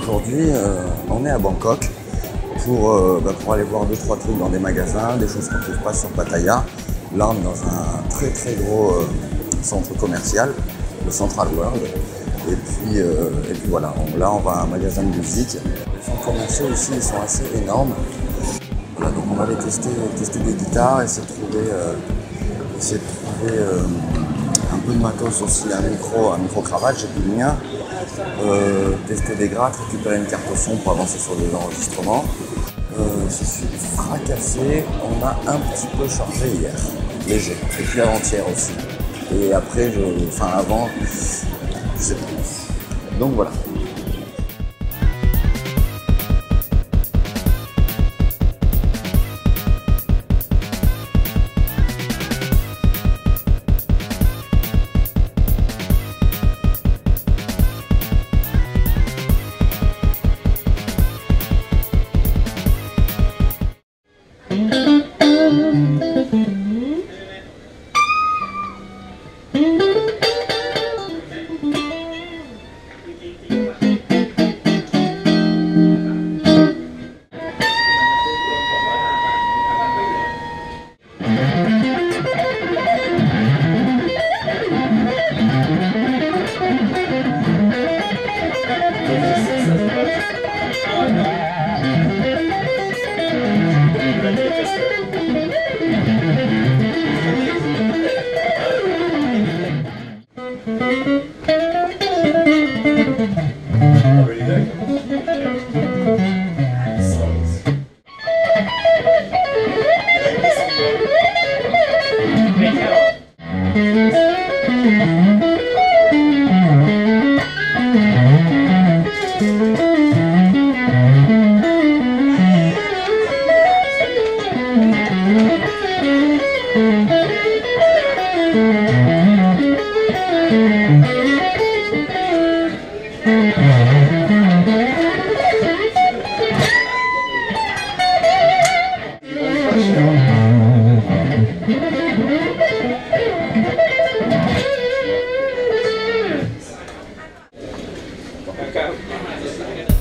aujourd'hui, euh, on est à Bangkok pour, euh, bah, pour aller voir deux trois trucs dans des magasins, des choses qu'on ne trouve pas sur Pattaya. Là, on est dans un très très gros euh, centre commercial, le Central World. Et puis, et puis voilà, là, on va à un magasin de musique. Les centres commerciaux ici, ils sont assez énormes. Voilà, donc on va aller tester, tester des guitares, essayer de trouver, essayer de trouver un peu de matos aussi, un micro, un micro-cravate, j'ai plus le mien. Euh, tester des grattes, récupérer une carte au son pour avancer sur des enregistrements. Euh, je suis fracassé, on a un petit peu chargé hier, léger, et puis avant-hier aussi. Et après, enfin avant, je sais pas. Donc voilà. already there. Okay.